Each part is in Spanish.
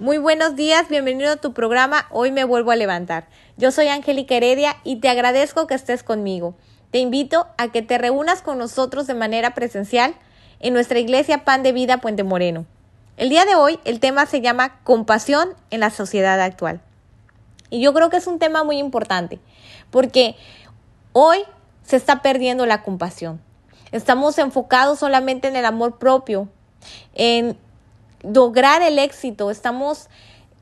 Muy buenos días, bienvenido a tu programa Hoy me vuelvo a levantar. Yo soy Angélica Heredia y te agradezco que estés conmigo. Te invito a que te reúnas con nosotros de manera presencial en nuestra iglesia Pan de Vida Puente Moreno. El día de hoy el tema se llama compasión en la sociedad actual. Y yo creo que es un tema muy importante porque hoy se está perdiendo la compasión. Estamos enfocados solamente en el amor propio, en lograr el éxito. Estamos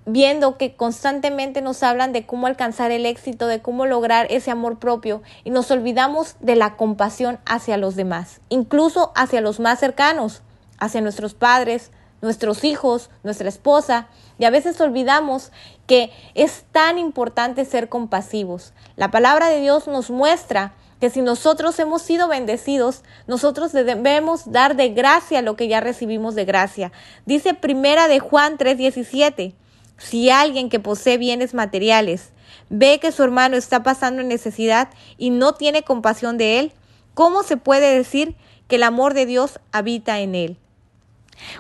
viendo que constantemente nos hablan de cómo alcanzar el éxito, de cómo lograr ese amor propio y nos olvidamos de la compasión hacia los demás, incluso hacia los más cercanos, hacia nuestros padres, nuestros hijos, nuestra esposa, y a veces olvidamos que es tan importante ser compasivos. La palabra de Dios nos muestra que si nosotros hemos sido bendecidos, nosotros debemos dar de gracia lo que ya recibimos de gracia. Dice primera de Juan 3:17, si alguien que posee bienes materiales ve que su hermano está pasando necesidad y no tiene compasión de él, ¿cómo se puede decir que el amor de Dios habita en él?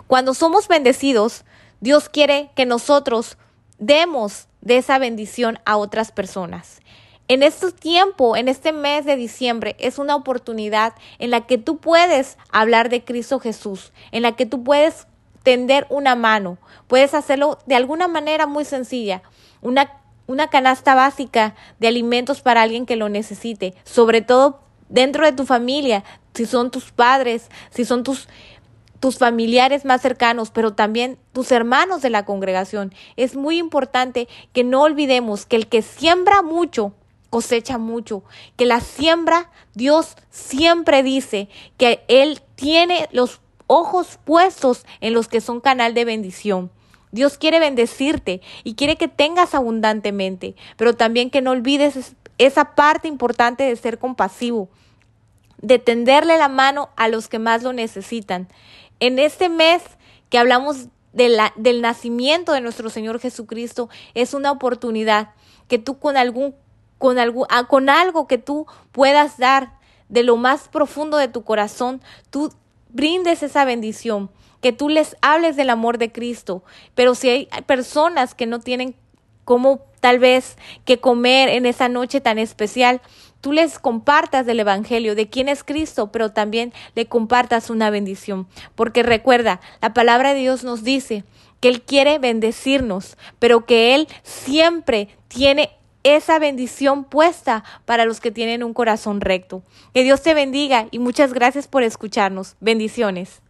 Cuando somos bendecidos, Dios quiere que nosotros demos de esa bendición a otras personas. En este tiempo, en este mes de diciembre, es una oportunidad en la que tú puedes hablar de Cristo Jesús, en la que tú puedes tender una mano, puedes hacerlo de alguna manera muy sencilla, una, una canasta básica de alimentos para alguien que lo necesite, sobre todo dentro de tu familia, si son tus padres, si son tus tus familiares más cercanos, pero también tus hermanos de la congregación. Es muy importante que no olvidemos que el que siembra mucho cosecha mucho, que la siembra, Dios siempre dice que Él tiene los ojos puestos en los que son canal de bendición. Dios quiere bendecirte y quiere que tengas abundantemente, pero también que no olvides esa parte importante de ser compasivo, de tenderle la mano a los que más lo necesitan. En este mes que hablamos de la, del nacimiento de nuestro Señor Jesucristo, es una oportunidad que tú con algún con algo, ah, con algo que tú puedas dar de lo más profundo de tu corazón, tú brindes esa bendición, que tú les hables del amor de Cristo. Pero si hay personas que no tienen como tal vez que comer en esa noche tan especial, tú les compartas del Evangelio, de quién es Cristo, pero también le compartas una bendición. Porque recuerda, la palabra de Dios nos dice que Él quiere bendecirnos, pero que Él siempre tiene esa bendición puesta para los que tienen un corazón recto. Que Dios te bendiga y muchas gracias por escucharnos. Bendiciones.